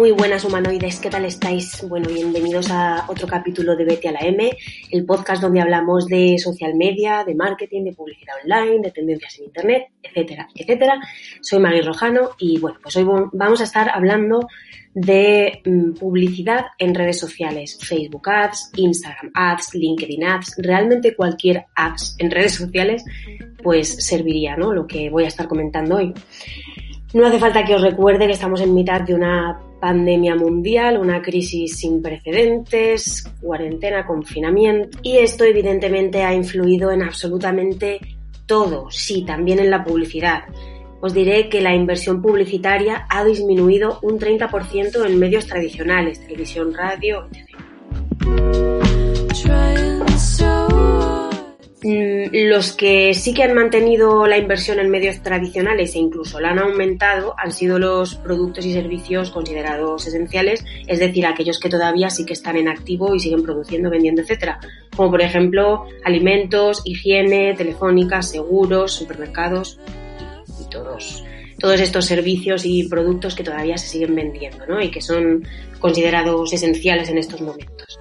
Muy buenas humanoides, ¿qué tal estáis? Bueno, bienvenidos a otro capítulo de Vete a la M, el podcast donde hablamos de social media, de marketing, de publicidad online, de tendencias en internet, etcétera, etcétera. Soy Maggie Rojano y bueno, pues hoy vamos a estar hablando de mm, publicidad en redes sociales, Facebook Ads, Instagram Ads, LinkedIn Ads, realmente cualquier ads en redes sociales pues serviría, ¿no? Lo que voy a estar comentando hoy. No hace falta que os recuerde que estamos en mitad de una pandemia mundial, una crisis sin precedentes, cuarentena, confinamiento y esto evidentemente ha influido en absolutamente todo, sí, también en la publicidad. Os diré que la inversión publicitaria ha disminuido un 30% en medios tradicionales, televisión, radio, etc. Mm, los que sí que han mantenido la inversión en medios tradicionales e incluso la han aumentado han sido los productos y servicios considerados esenciales, es decir, aquellos que todavía sí que están en activo y siguen produciendo, vendiendo, etcétera, como por ejemplo alimentos, higiene, telefónica, seguros, supermercados y todos todos estos servicios y productos que todavía se siguen vendiendo ¿no? y que son considerados esenciales en estos momentos.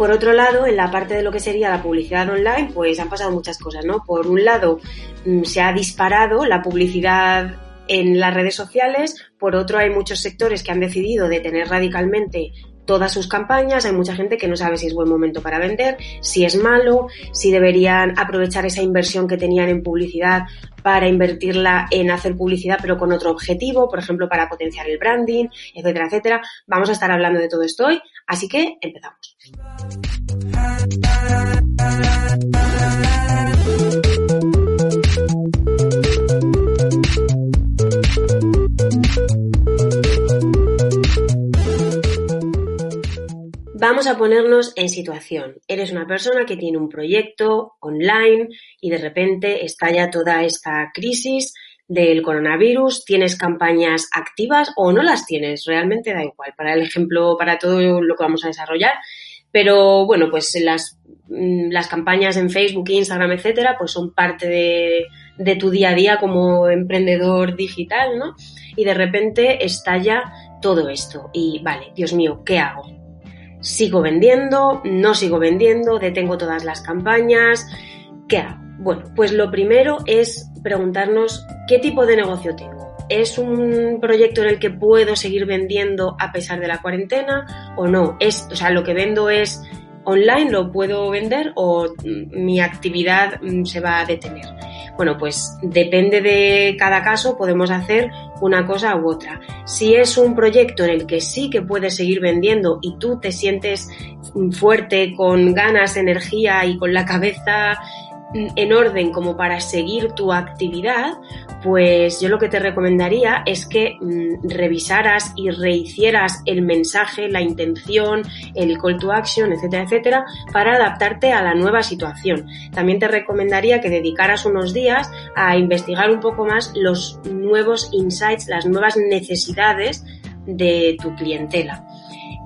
Por otro lado, en la parte de lo que sería la publicidad online, pues han pasado muchas cosas, ¿no? Por un lado, mm, se ha disparado la publicidad en las redes sociales, por otro hay muchos sectores que han decidido detener radicalmente todas sus campañas, hay mucha gente que no sabe si es buen momento para vender, si es malo, si deberían aprovechar esa inversión que tenían en publicidad para invertirla en hacer publicidad pero con otro objetivo, por ejemplo, para potenciar el branding, etcétera, etcétera. Vamos a estar hablando de todo esto hoy, así que empezamos. Vamos a ponernos en situación. Eres una persona que tiene un proyecto online y de repente estalla toda esta crisis del coronavirus, tienes campañas activas o no las tienes, realmente da igual, para el ejemplo, para todo lo que vamos a desarrollar. Pero bueno, pues las, mm, campañas en Facebook, Instagram, etcétera, pues son parte de, de tu día a día como emprendedor digital, ¿no? Y de repente estalla todo esto. Y vale, Dios mío, ¿qué hago? Sigo vendiendo, no sigo vendiendo, detengo todas las campañas. ¿Qué hago? Bueno, pues lo primero es preguntarnos qué tipo de negocio tengo. ¿Es un proyecto en el que puedo seguir vendiendo a pesar de la cuarentena o no? Es, o sea, lo que vendo es online, lo puedo vender o mi actividad mm, se va a detener. Bueno, pues depende de cada caso, podemos hacer una cosa u otra. Si es un proyecto en el que sí que puedes seguir vendiendo y tú te sientes fuerte, con ganas, energía y con la cabeza en orden como para seguir tu actividad, pues yo lo que te recomendaría es que mm, revisaras y rehicieras el mensaje, la intención, el call to action, etcétera, etcétera, para adaptarte a la nueva situación. También te recomendaría que dedicaras unos días a investigar un poco más los nuevos insights, las nuevas necesidades de tu clientela.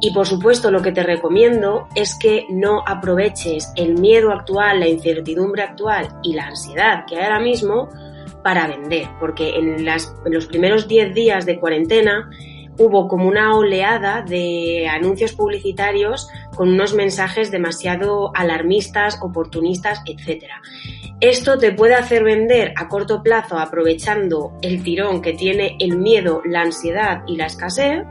Y por supuesto lo que te recomiendo es que no aproveches el miedo actual, la incertidumbre actual y la ansiedad que hay ahora mismo para vender, porque en, los primeros 10 días de cuarentena hubo como una oleada de anuncios publicitarios con unos mensajes demasiado alarmistas, oportunistas, etc. Esto te puede hacer vender a corto plazo aprovechando el tirón que tiene el miedo, la ansiedad y la escasez,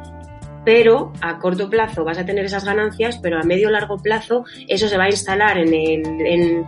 pero a corto plazo vas a tener esas ganancias, pero a medio largo plazo eso se va a instalar en,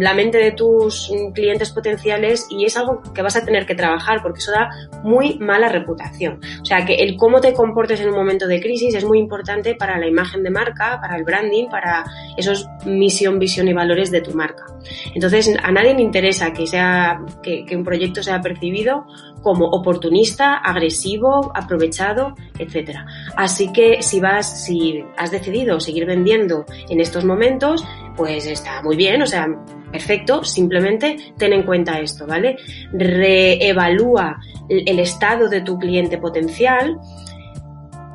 la mente de tus clientes potenciales y es algo que vas a tener que trabajar porque eso da muy mala reputación. O sea que el cómo te comportes en un momento de crisis es muy importante para la imagen de marca, para el branding, para esos misión, visión y valores de tu marca. Entonces a nadie le interesa que sea que un proyecto sea percibido como oportunista, agresivo, aprovechado, etcétera. Así que si vas, si has decidido seguir vendiendo en estos momentos, pues está muy bien, o sea, perfecto, simplemente ten en cuenta esto, ¿vale? Reevalúa el estado de tu cliente potencial,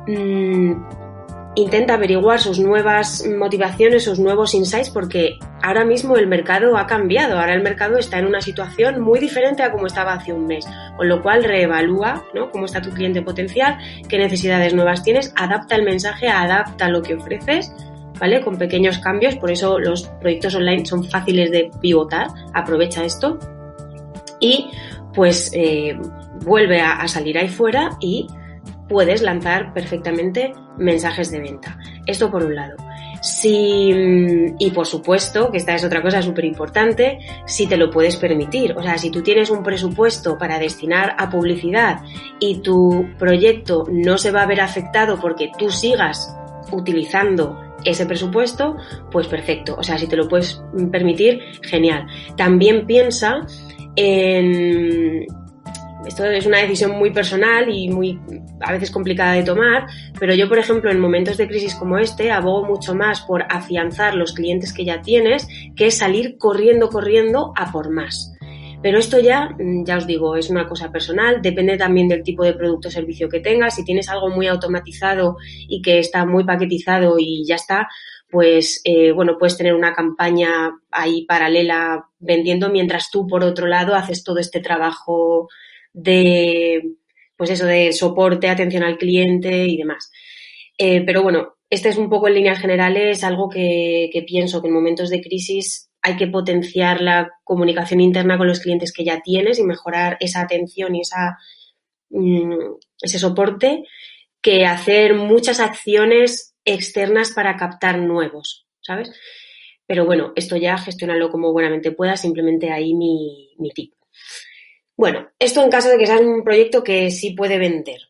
mm, intenta averiguar sus nuevas motivaciones, sus nuevos insights, porque ahora mismo el mercado ha cambiado, ahora el mercado está en una situación muy diferente a como estaba hace un mes, con lo cual reevalúa ¿no? cómo está tu cliente potencial, qué necesidades nuevas tienes, adapta el mensaje, adapta lo que ofreces, ¿vale? Con pequeños cambios, por eso los proyectos online son fáciles de pivotar, aprovecha esto y pues eh, vuelve a salir ahí fuera y puedes lanzar perfectamente mensajes de venta. Esto por un lado. Si, y por supuesto, que esta es otra cosa súper importante, si te lo puedes permitir. O sea, si tú tienes un presupuesto para destinar a publicidad y tu proyecto no se va a ver afectado porque tú sigas utilizando ese presupuesto, pues perfecto. O sea, si te lo puedes permitir, genial. También piensa en esto es una decisión muy personal y muy a veces complicada de tomar, pero yo, por ejemplo, en momentos de crisis como este, abogo mucho más por afianzar los clientes que ya tienes que salir corriendo, corriendo a por más. Pero esto ya, mm, ya os digo, es una cosa personal, depende también del tipo de producto o servicio que tengas. Si tienes algo muy automatizado y que está muy paquetizado y ya está, pues eh, bueno, puedes tener una campaña ahí paralela vendiendo mientras tú, por otro lado, haces todo este trabajo de, pues eso, de soporte, atención al cliente y demás. Eh, pero bueno, este es un poco en líneas generales algo que, pienso que en momentos de crisis hay que potenciar la comunicación interna con los clientes que ya tienes y mejorar esa atención y esa, mm, ese soporte que hacer muchas acciones externas para captar nuevos, ¿sabes? Pero bueno, esto ya gestionarlo como buenamente pueda, simplemente ahí mi, mi tip. Bueno, esto en caso de que sea un proyecto que sí puede vender.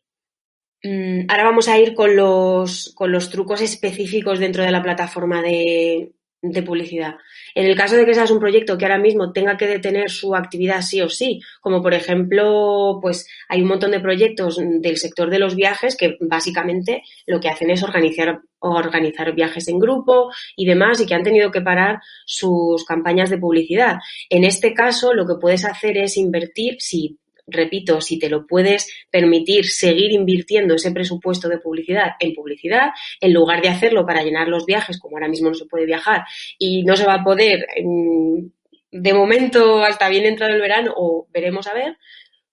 Mm, ahora vamos a ir con los, con los trucos específicos dentro de la plataforma de, de publicidad. En el caso de que seas un proyecto que ahora mismo tenga que detener su actividad sí o sí, como por ejemplo, pues hay un montón de proyectos del sector de los viajes que básicamente lo que hacen es organizar, organizar viajes en grupo y demás y que han tenido que parar sus campañas de publicidad. En este caso, lo que puedes hacer es invertir, si repito, si te lo puedes permitir seguir invirtiendo ese presupuesto de publicidad en publicidad, en lugar de hacerlo para llenar los viajes, como ahora mismo no se puede viajar y no se va a poder de momento hasta bien entrado el verano o veremos a ver,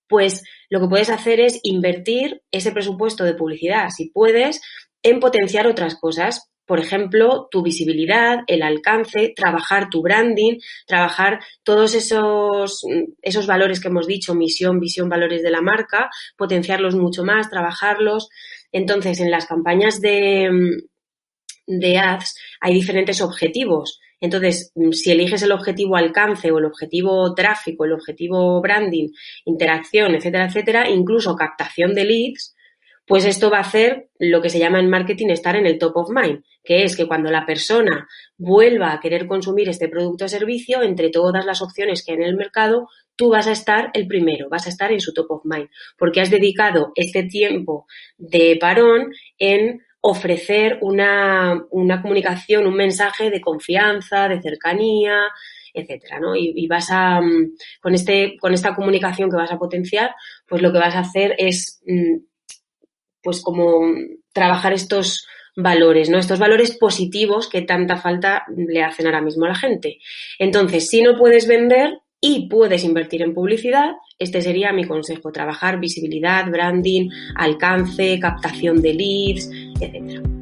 pues lo que puedes hacer es invertir ese presupuesto de publicidad, si puedes, en potenciar otras cosas por ejemplo, tu visibilidad, el alcance, trabajar tu branding, trabajar todos esos, esos valores que hemos dicho, misión, visión, valores de la marca, potenciarlos mucho más, trabajarlos. Entonces, en las campañas de, de ads hay diferentes objetivos. Entonces, si eliges el objetivo alcance o el objetivo tráfico, el objetivo branding, interacción, etcétera, etcétera, incluso captación de leads, pues esto va a hacer lo que se llama en marketing estar en el top of mind, que es que cuando la persona vuelva a querer consumir este producto o servicio, entre todas las opciones que hay en el mercado, tú vas a estar el primero, vas a estar en su top of mind, porque has dedicado este tiempo de parón en ofrecer una, comunicación, un mensaje de confianza, de cercanía, etcétera, ¿no? Y, vas a, mm, con este, con esta comunicación que vas a potenciar, pues lo que vas a hacer es mm, pues como trabajar estos valores, ¿no? Estos valores positivos que tanta falta le hacen ahora mismo a la gente. Entonces, si no puedes vender y puedes invertir en publicidad, este sería mi consejo, trabajar visibilidad, branding, alcance, captación de leads, etcétera.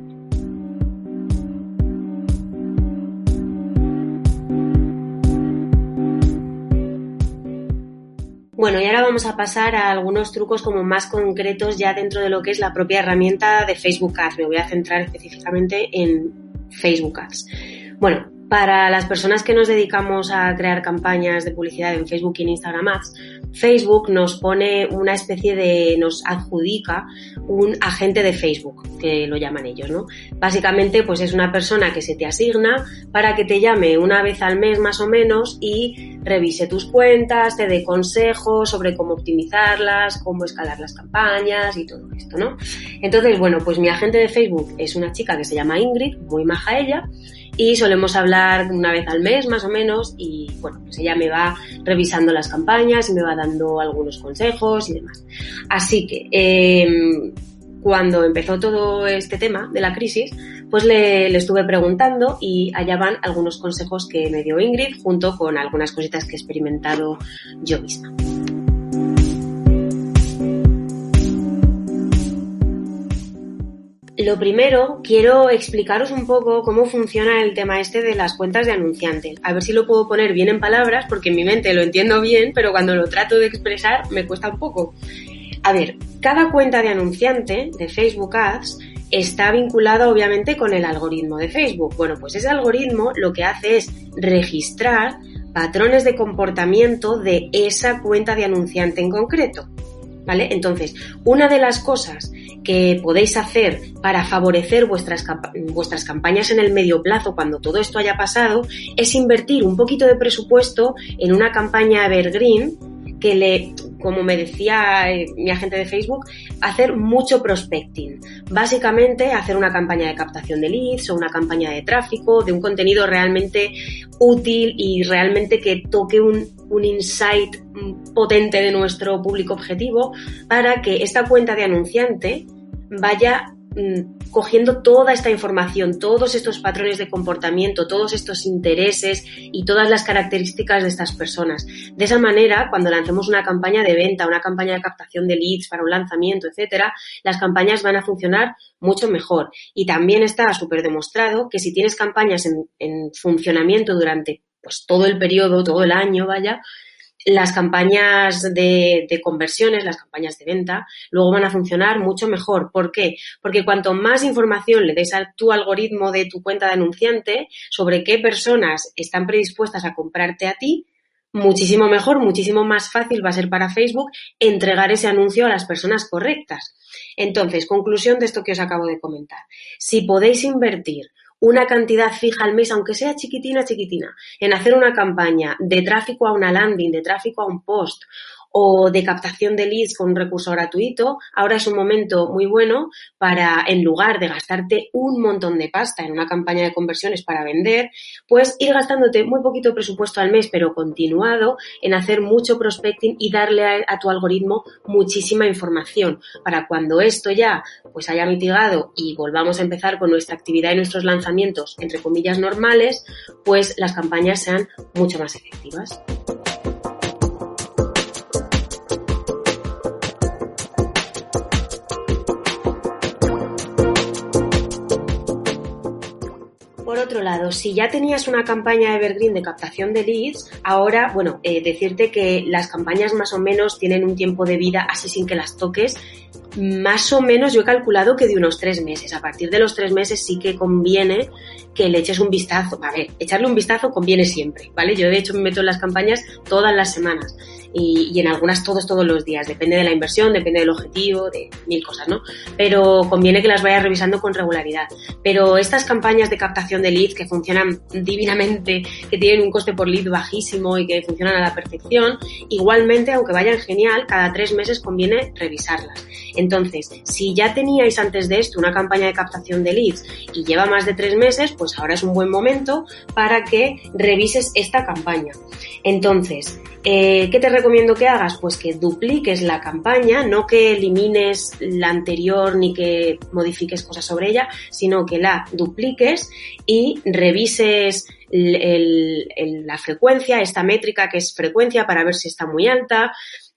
Bueno, y ahora vamos a pasar a algunos trucos como más concretos ya dentro de lo que es la propia herramienta de Facebook Ads. Me voy a centrar específicamente en Facebook Ads. Bueno, para las personas que nos dedicamos a crear campañas de publicidad en Facebook y en Instagram Ads, Facebook nos pone una especie de, nos adjudica un agente de Facebook, que lo llaman ellos, ¿no? Básicamente, pues es una persona que se te asigna para que te llame una vez al mes más o menos y revise tus cuentas, te dé consejos sobre cómo optimizarlas, cómo escalar las campañas y todo esto, ¿no? Entonces, bueno, pues mi agente de Facebook es una chica que se llama Ingrid, muy maja ella, y solemos hablar una vez al mes más o menos y bueno, pues ella me va revisando las campañas y me va dando algunos consejos y demás. Así que em, cuando empezó todo este tema de la crisis, pues le, le, estuve preguntando y allá van algunos consejos que me dio Ingrid junto con algunas cositas que he experimentado yo misma. Lo primero, quiero explicaros un poco cómo funciona el tema este de las cuentas de anunciante. A ver si lo puedo poner bien en palabras, porque en mi mente lo entiendo bien, pero cuando lo trato de expresar me cuesta un poco. A ver, cada cuenta de anunciante de Facebook Ads está vinculada obviamente con el algoritmo de Facebook. Bueno, pues ese algoritmo lo que hace es registrar patrones de comportamiento de esa cuenta de anunciante en concreto. ¿Vale? Entonces, una de las cosas que podéis hacer para favorecer vuestras, vuestras campañas en el medio plazo cuando todo esto haya pasado es invertir un poquito de presupuesto en una campaña evergreen que le, como me decía eh, mi agente de Facebook, hacer mucho prospecting. Básicamente hacer una campaña de captación de leads o una campaña de tráfico, de un contenido realmente útil y realmente que toque un, un insight potente de nuestro público objetivo para que esta cuenta de anunciante vaya mm, cogiendo toda esta información, todos estos patrones de comportamiento, todos estos intereses y todas las características de estas personas. De esa manera, cuando lancemos una campaña de venta, una campaña de captación de leads para un lanzamiento, etcétera, las campañas van a funcionar mucho mejor. Y también está súper demostrado que si tienes campañas en, en funcionamiento durante pues todo el periodo, todo el año, vaya, las campañas de, conversiones, las campañas de venta, luego van a funcionar mucho mejor. ¿Por qué? Porque cuanto más información le des a tu algoritmo de tu cuenta de anunciante sobre qué personas están predispuestas a comprarte a ti, muchísimo mejor, muchísimo más fácil va a ser para Facebook entregar ese anuncio a las personas correctas. Entonces, conclusión de esto que os acabo de comentar. Si podéis invertir una cantidad fija al mes, aunque sea chiquitina, chiquitina, en hacer una campaña de tráfico a una landing, de tráfico a un post o de captación de leads con un recurso gratuito, ahora es un momento muy bueno para, en lugar de gastarte un montón de pasta en una campaña de conversiones para vender, pues ir gastándote muy poquito presupuesto al mes, pero continuado en hacer mucho prospecting y darle a, tu algoritmo muchísima información para cuando esto ya pues haya mitigado y volvamos a empezar con nuestra actividad y nuestros lanzamientos, entre comillas, normales, pues las campañas sean mucho más efectivas. Otro lado, si ya tenías una campaña Evergreen de captación de leads, ahora, bueno, eh, decirte que las campañas más o menos tienen un tiempo de vida así sin que las toques. Más o menos yo he calculado que de unos tres meses. A partir de los tres meses sí que conviene que le eches un vistazo. A ver, echarle un vistazo conviene siempre, ¿vale? Yo de hecho me meto en las campañas todas las semanas y, en algunas todos, todos los días. Depende de la inversión, depende del objetivo, de mil cosas, ¿no? Pero conviene que las vayas revisando con regularidad. Pero estas campañas de captación de leads que funcionan divinamente, que tienen un coste por lead bajísimo y que funcionan a la perfección, igualmente, aunque vayan genial, cada tres meses conviene revisarlas. Entonces, si ya teníais antes de esto una campaña de captación de leads y lleva más de tres meses, pues ahora es un buen momento para que revises esta campaña. Entonces, eh, ¿Qué te recomiendo que hagas? Pues que dupliques la campaña, no que elimines la anterior ni que modifiques cosas sobre ella, sino que la dupliques y revises la frecuencia, esta métrica que es frecuencia para ver si está muy alta.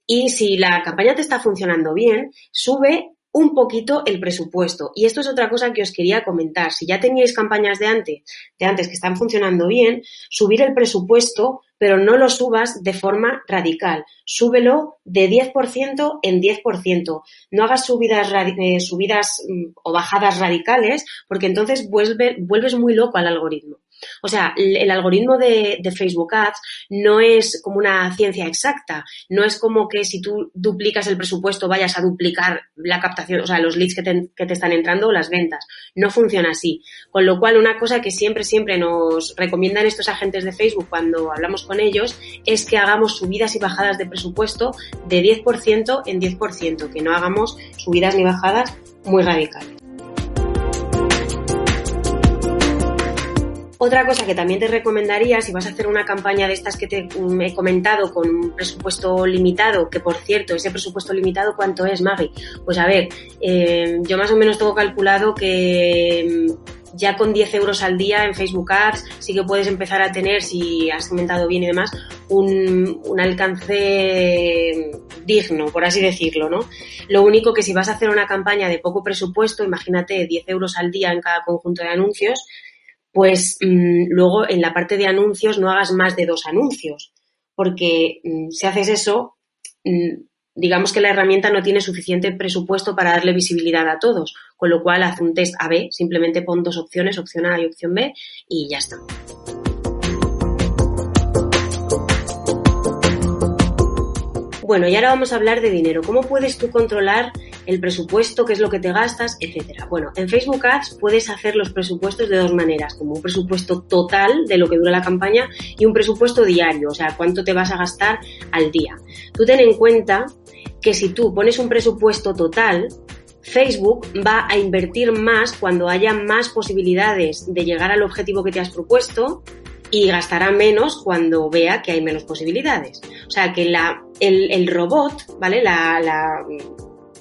Y si la campaña te está funcionando bien, sube un poquito el presupuesto. Y esto es otra cosa que os quería comentar. Si ya teníais campañas de antes, de antes que están funcionando bien, subir el presupuesto, pero no lo subas de forma radical. Súbelo de 10% en 10%. No hagas subidas, eh, subidas mm, o bajadas radicales, porque entonces vuelves muy loco al algoritmo. O sea, el, algoritmo de, Facebook Ads no es como una ciencia exacta, no es como que si tú duplicas el presupuesto vayas a duplicar la captación, o sea, los leads que te, que te están entrando o las ventas. No funciona así. Con lo cual, una cosa que siempre, siempre nos recomiendan estos agentes de Facebook cuando hablamos con ellos es que hagamos subidas y bajadas de presupuesto de 10% en 10%, que no hagamos subidas ni bajadas muy radicales. Otra cosa que también te recomendaría, si vas a hacer una campaña de estas que te he comentado con un presupuesto limitado, que por cierto, ese presupuesto limitado, ¿cuánto es, Maggie? Pues a ver, eh, yo más o menos tengo calculado que mm, ya con 10 euros al día en Facebook Ads sí que puedes empezar a tener, si has comentado bien y demás, un, un, alcance digno, por así decirlo, ¿no? Lo único que si vas a hacer una campaña de poco presupuesto, imagínate 10 euros al día en cada conjunto de anuncios, pues mm, luego en la parte de anuncios no hagas más de dos anuncios, porque mm, si haces eso, mm, digamos que la herramienta no tiene suficiente presupuesto para darle visibilidad a todos, con lo cual haz un test A-B, simplemente pon dos opciones, opción A y opción B, y ya está. Bueno, y ahora vamos a hablar de dinero. ¿Cómo puedes tú controlar el presupuesto, qué es lo que te gastas, etcétera? Bueno, en Facebook Ads puedes hacer los presupuestos de dos maneras, como un presupuesto total de lo que dura la campaña y un presupuesto diario, o sea, cuánto te vas a gastar al día. Tú ten en cuenta que si tú pones un presupuesto total, Facebook va a invertir más cuando haya más posibilidades de llegar al objetivo que te has propuesto y gastará menos cuando vea que hay menos posibilidades. O sea que la, el, robot, ¿vale? La, la,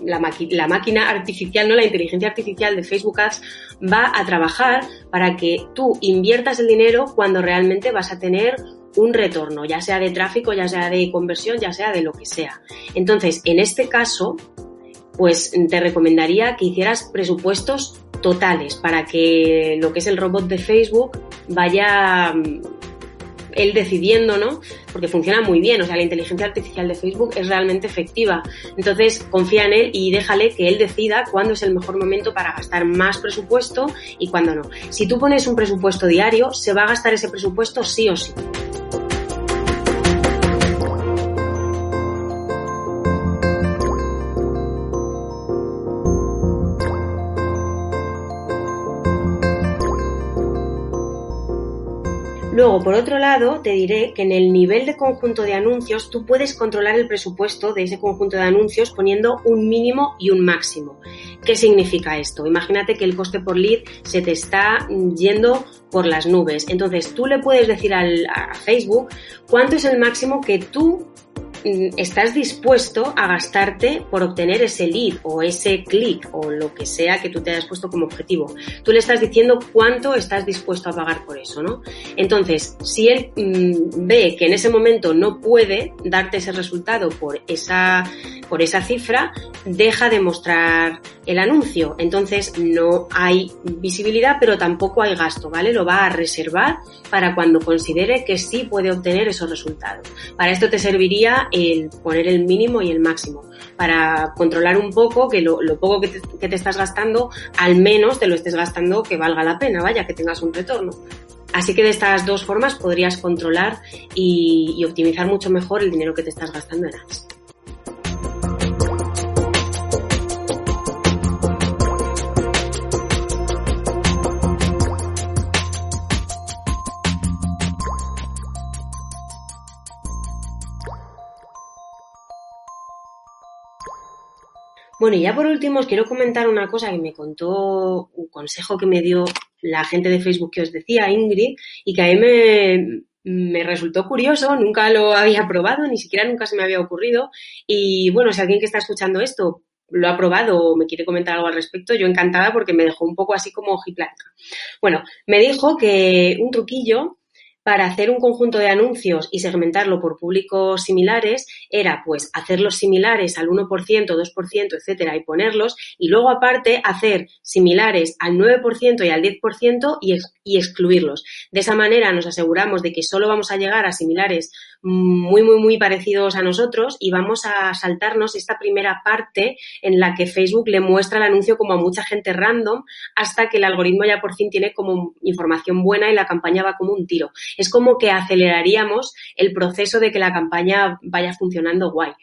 la, máquina artificial, no la inteligencia artificial de Facebook Ads va a trabajar para que tú inviertas el dinero cuando realmente vas a tener un retorno, ya sea de tráfico, ya sea de conversión, ya sea de lo que sea. Entonces, en este caso, pues te recomendaría que hicieras presupuestos totales para que lo que es el robot de Facebook vaya mm, él decidiendo, ¿no? Porque funciona muy bien, o sea, la inteligencia artificial de Facebook es realmente efectiva. Entonces, confía en él y déjale que él decida cuándo es el mejor momento para gastar más presupuesto y cuándo no. Si tú pones un presupuesto diario, se va a gastar ese presupuesto sí o sí. Luego, por otro lado, te diré que en el nivel de conjunto de anuncios tú puedes controlar el presupuesto de ese conjunto de anuncios poniendo un mínimo y un máximo. ¿Qué significa esto? Imagínate que el coste por lead se te está yendo por las nubes. Entonces tú le puedes decir a Facebook cuánto es el máximo que tú Mm, estás dispuesto a gastarte por obtener ese lead o ese clic o lo que sea que tú te hayas puesto como objetivo. Tú le estás diciendo cuánto estás dispuesto a pagar por eso, ¿no? Entonces, si él mm, ve que en ese momento no puede darte ese resultado por esa, por esa cifra, deja de mostrar el anuncio. Entonces, no hay visibilidad, pero tampoco hay gasto, ¿vale? Lo va a reservar para cuando considere que sí puede obtener esos resultados. Para esto te serviría el poner el mínimo y el máximo para controlar un poco que lo, poco que te, estás gastando, al menos te lo estés gastando que valga la pena, vaya, que tengas un retorno. Así que de estas dos formas podrías controlar y, y optimizar mucho mejor el dinero que te estás gastando en ads. Bueno, y ya por último os quiero comentar una cosa que me contó, un consejo que me dio la gente de Facebook que os decía, Ingrid, y que a mí me, resultó curioso, nunca lo había probado, ni siquiera nunca se me había ocurrido. Y bueno, si alguien que está escuchando esto lo ha probado o me quiere comentar algo al respecto, yo encantada porque me dejó un poco así como ojiplática. Bueno, me dijo que un truquillo para hacer un conjunto de anuncios y segmentarlo por públicos similares era pues hacerlos similares al 1%, 2%, etcétera y ponerlos y luego aparte hacer similares al 9% y al 10% y, y excluirlos. De esa manera nos aseguramos de que solo vamos a llegar a similares muy, muy, muy parecidos a nosotros y vamos a saltarnos esta primera parte en la que Facebook le muestra el anuncio como a mucha gente random hasta que el algoritmo ya por fin tiene como información buena y la campaña va como un tiro. Es como que aceleraríamos el proceso de que la campaña vaya funcionando guay.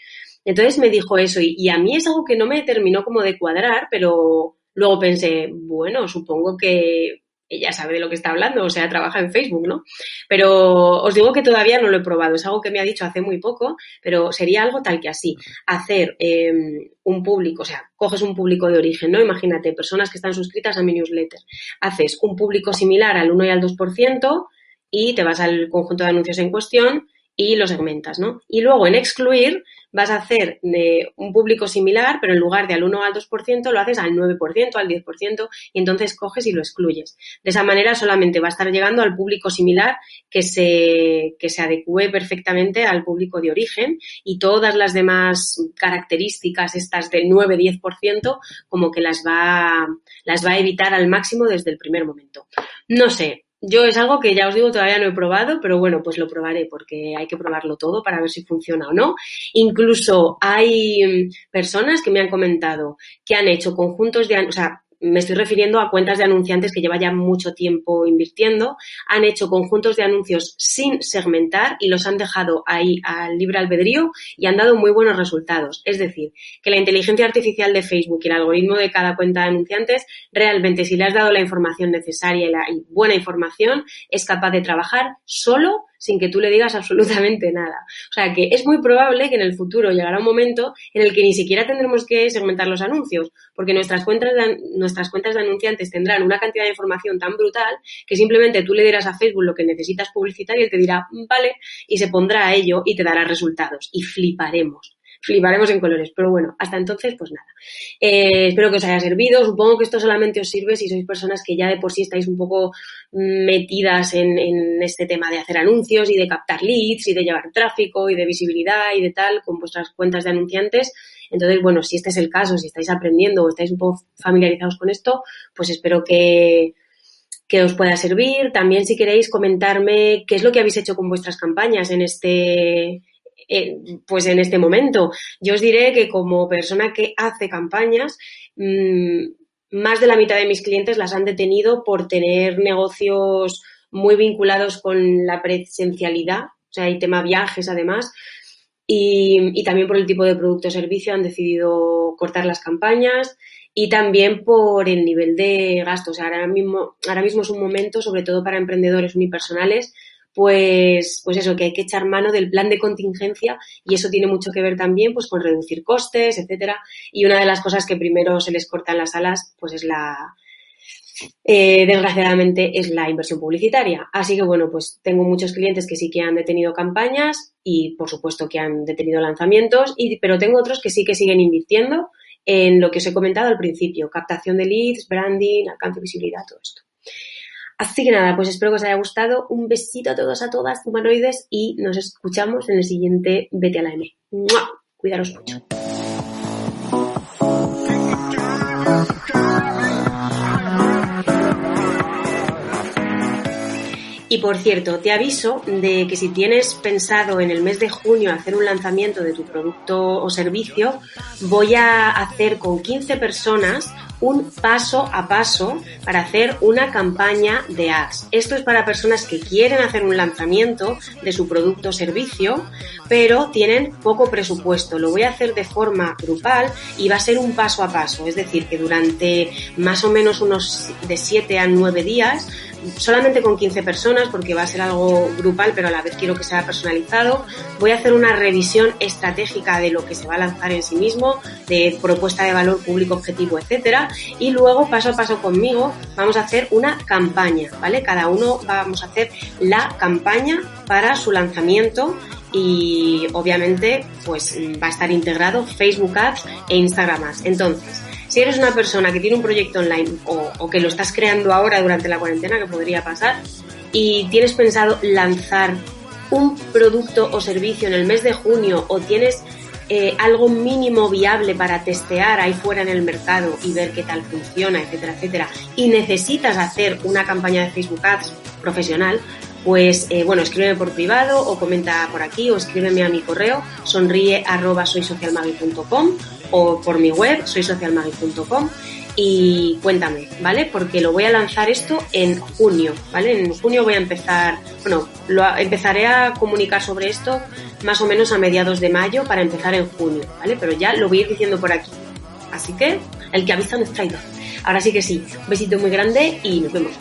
Entonces me dijo eso y, y a mí es algo que no me terminó como de cuadrar, pero luego pensé, bueno, supongo que ella sabe de lo que está hablando, o sea, trabaja en Facebook, ¿no? Pero os digo que todavía no lo he probado, es algo que me ha dicho hace muy poco, pero sería algo tal que así, hacer em, un público, o sea, coges un público de origen, ¿no? Imagínate, personas que están suscritas a mi newsletter, haces un público similar al 1 y al 2% y te vas al conjunto de anuncios en cuestión y lo segmentas, ¿no? Y luego en excluir vas a hacer de un público similar, pero en lugar de al 1 o al 2%, lo haces al 9%, al 10%, y entonces coges y lo excluyes. De esa manera solamente va a estar llegando al público similar que se, que se adecue perfectamente al público de origen y todas las demás características, estas del 9-10%, como que las va, las va a evitar al máximo desde el primer momento. No sé, yo es algo que ya os digo, todavía no he probado, pero bueno, pues lo probaré porque hay que probarlo todo para ver si funciona o no. Incluso hay mm, personas que me han comentado que han hecho conjuntos de, o sea, me estoy refiriendo a cuentas de anunciantes que llevan ya mucho tiempo invirtiendo, han hecho conjuntos de anuncios sin segmentar y los han dejado ahí al libre albedrío y han dado muy buenos resultados. Es decir, que la inteligencia artificial de Facebook y el algoritmo de cada cuenta de anunciantes realmente si le has dado la información necesaria y la buena información es capaz de trabajar solo sin que tú le digas absolutamente nada. O sea que es muy probable que en el futuro llegará un momento en el que ni siquiera tendremos que segmentar los anuncios, porque nuestras cuentas de, nuestras cuentas de anunciantes tendrán una cantidad de información tan brutal que simplemente tú le dirás a Facebook lo que necesitas publicitar y él te dirá, vale, y se pondrá a ello y te dará resultados. Y fliparemos fliparemos en colores. Pero bueno, hasta entonces, pues nada. Eh, espero que os haya servido. Supongo que esto solamente os sirve si sois personas que ya de por sí estáis un poco metidas en, en este tema de hacer anuncios y de captar leads y de llevar tráfico y de visibilidad y de tal con vuestras cuentas de anunciantes. Entonces, bueno, si este es el caso, si estáis aprendiendo o estáis un poco familiarizados con esto, pues espero que, que os pueda servir. También si queréis comentarme qué es lo que habéis hecho con vuestras campañas en este, pues en este momento. Yo os diré que como persona que hace campañas, mm, más de la mitad de mis clientes las han detenido por tener negocios muy vinculados con la presencialidad, o sea, hay tema viajes además, y, también por el tipo de producto o servicio han decidido cortar las campañas y también por el nivel de gastos. ahora mismo, ahora mismo es un momento, sobre todo para emprendedores unipersonales, pues, pues eso, que hay que echar mano del plan de contingencia y eso tiene mucho que ver también pues con reducir costes, etcétera. Y una de las cosas que primero se les cortan las alas, pues es la, eh, desgraciadamente es la inversión publicitaria. Así que bueno, pues tengo muchos clientes que sí que han detenido campañas y por supuesto que han detenido lanzamientos, y, pero tengo otros que sí que siguen invirtiendo en lo que os he comentado al principio, captación de leads, branding, alcance, visibilidad, todo esto. Así que nada, pues espero que os haya gustado. Un besito a todos, a todas, humanoides, y nos escuchamos en el siguiente Vete a la M. Cuidaros mucho. Y por cierto, te aviso de que si tienes pensado en el mes de junio hacer un lanzamiento de tu producto o servicio, voy a hacer con 15 personas un paso a paso para hacer una campaña de ads. Esto es para personas que quieren hacer un lanzamiento de su producto o servicio, pero tienen poco presupuesto. Lo voy a hacer de forma grupal y va a ser un paso a paso. Es decir, que durante más o menos unos de 7 a 9 días solamente con 15 personas porque va a ser algo grupal, pero a la vez quiero que sea personalizado. Voy a hacer una revisión estratégica de lo que se va a lanzar en sí mismo, de propuesta de valor público objetivo, etcétera, y luego paso a paso conmigo vamos a hacer una campaña, ¿vale? Cada uno vamos a hacer la campaña para su lanzamiento y obviamente pues va a estar integrado Facebook Ads e Instagram Ads. Entonces, si eres una persona que tiene un proyecto online o, que lo estás creando ahora durante la cuarentena, que podría pasar, y tienes pensado lanzar un producto o servicio en el mes de junio o tienes eh, algo mínimo viable para testear ahí fuera en el mercado y ver qué tal funciona, etcétera, etcétera, y necesitas hacer una campaña de Facebook Ads profesional, pues eh, bueno, escríbeme por privado o comenta por aquí o escríbeme a mi correo sonríe arroba o por mi web soysocialmagui.com y cuéntame, ¿vale? Porque lo voy a lanzar esto en junio, ¿vale? En junio voy a empezar, bueno, lo, empezaré a comunicar sobre esto más o menos a mediados de mayo para empezar en junio, ¿vale? Pero ya lo voy a ir diciendo por aquí. Así que el que avisa no es traidor. Ahora sí que sí, un besito muy grande y nos vemos.